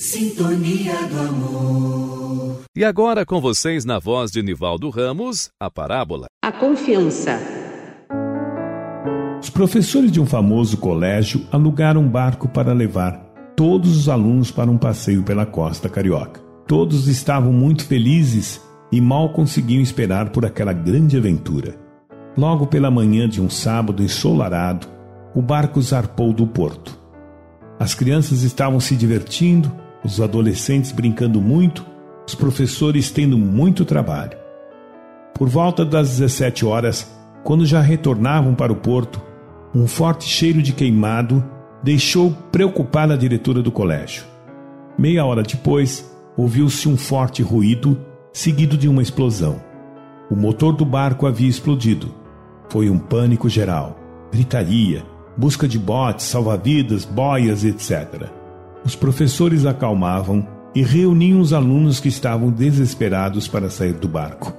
Sintonia do amor. E agora com vocês na voz de Nivaldo Ramos, a parábola. A confiança. Os professores de um famoso colégio alugaram um barco para levar todos os alunos para um passeio pela costa carioca. Todos estavam muito felizes e mal conseguiam esperar por aquela grande aventura. Logo pela manhã de um sábado ensolarado, o barco zarpou do porto. As crianças estavam se divertindo os adolescentes brincando muito, os professores tendo muito trabalho. Por volta das 17 horas, quando já retornavam para o porto, um forte cheiro de queimado deixou preocupada a diretora do colégio. Meia hora depois, ouviu-se um forte ruído, seguido de uma explosão. O motor do barco havia explodido. Foi um pânico geral, gritaria, busca de botes, salva-vidas, boias, etc. Os professores acalmavam e reuniam os alunos que estavam desesperados para sair do barco.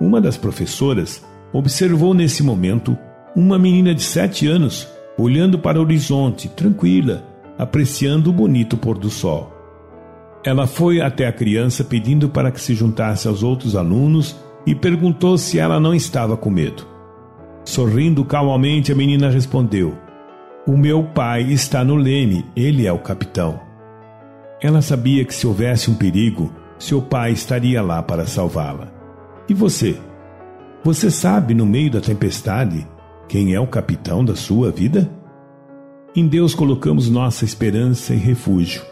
Uma das professoras observou nesse momento uma menina de sete anos olhando para o horizonte, tranquila, apreciando o bonito pôr do sol. Ela foi até a criança pedindo para que se juntasse aos outros alunos e perguntou se ela não estava com medo. Sorrindo calmamente, a menina respondeu: o meu pai está no leme, ele é o capitão. Ela sabia que se houvesse um perigo, seu pai estaria lá para salvá-la. E você? Você sabe, no meio da tempestade, quem é o capitão da sua vida? Em Deus colocamos nossa esperança e refúgio.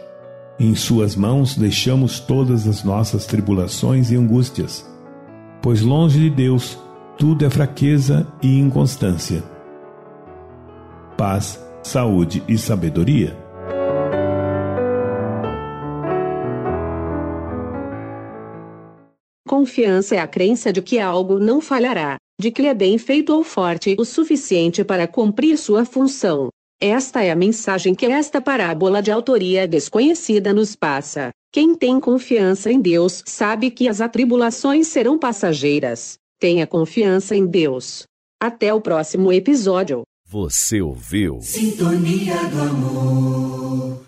Em Suas mãos deixamos todas as nossas tribulações e angústias, pois longe de Deus tudo é fraqueza e inconstância. Paz saúde e sabedoria. Confiança é a crença de que algo não falhará, de que é bem feito ou forte o suficiente para cumprir sua função. Esta é a mensagem que esta parábola de autoria desconhecida nos passa. Quem tem confiança em Deus sabe que as atribulações serão passageiras. Tenha confiança em Deus. Até o próximo episódio. Você ouviu? Sintonia do amor.